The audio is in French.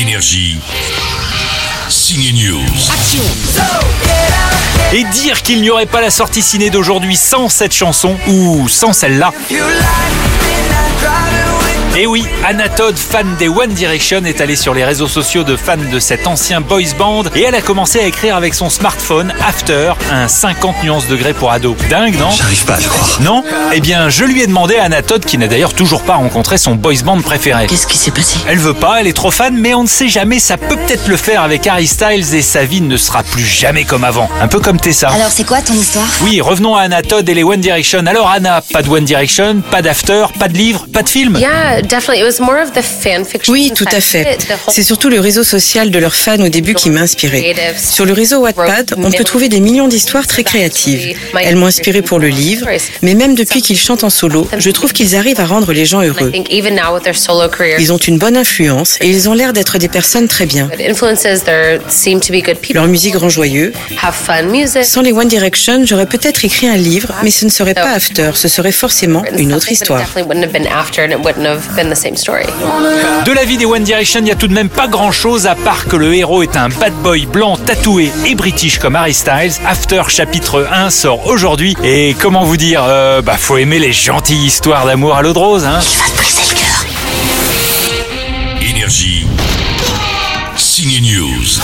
Énergie. Signe News. Et dire qu'il n'y aurait pas la sortie ciné d'aujourd'hui sans cette chanson ou sans celle-là. Et oui, Anna Todd, fan des One Direction, est allée sur les réseaux sociaux de fans de cet ancien boys band et elle a commencé à écrire avec son smartphone After, un 50 nuances degrés pour ado. Dingue, non? J'arrive pas à le croire. Non? Eh bien, je lui ai demandé à Anna Todd, qui n'a d'ailleurs toujours pas rencontré son boys band préféré. Qu'est-ce qui s'est passé? Elle veut pas, elle est trop fan, mais on ne sait jamais, ça peut peut-être le faire avec Harry Styles et sa vie ne sera plus jamais comme avant. Un peu comme Tessa. Alors c'est quoi ton histoire? Oui, revenons à Anna Todd et les One Direction. Alors Anna, pas de One Direction, pas d'After, pas de livre, pas de film? Yeah, definitely. It was more of the fan fiction. Oui, tout à fait. C'est surtout le réseau social de leurs fans au début qui m'a inspiré. Sur le réseau Wattpad, on peut trouver des millions d'histoires très créatives. Elles m'ont inspiré pour le livre, mais même depuis qu'ils chantent en solo, je trouve qu'ils arrivent à rendre les gens heureux. Ils ont une bonne influence et ils ont l'air d'être des personnes très bien. Leur musique rend joyeux. Sans les One Direction, j'aurais peut-être écrit un livre, mais ce ne serait pas After, ce serait forcément une autre histoire. Been the same story. De la vie des One Direction, il n'y a tout de même pas grand chose à part que le héros est un bad boy blanc tatoué et british comme Harry Styles. After chapitre 1 sort aujourd'hui et comment vous dire, euh, bah faut aimer les gentilles histoires d'amour à l'eau de rose, hein. Il va te briser le cœur. Énergie. Signe News.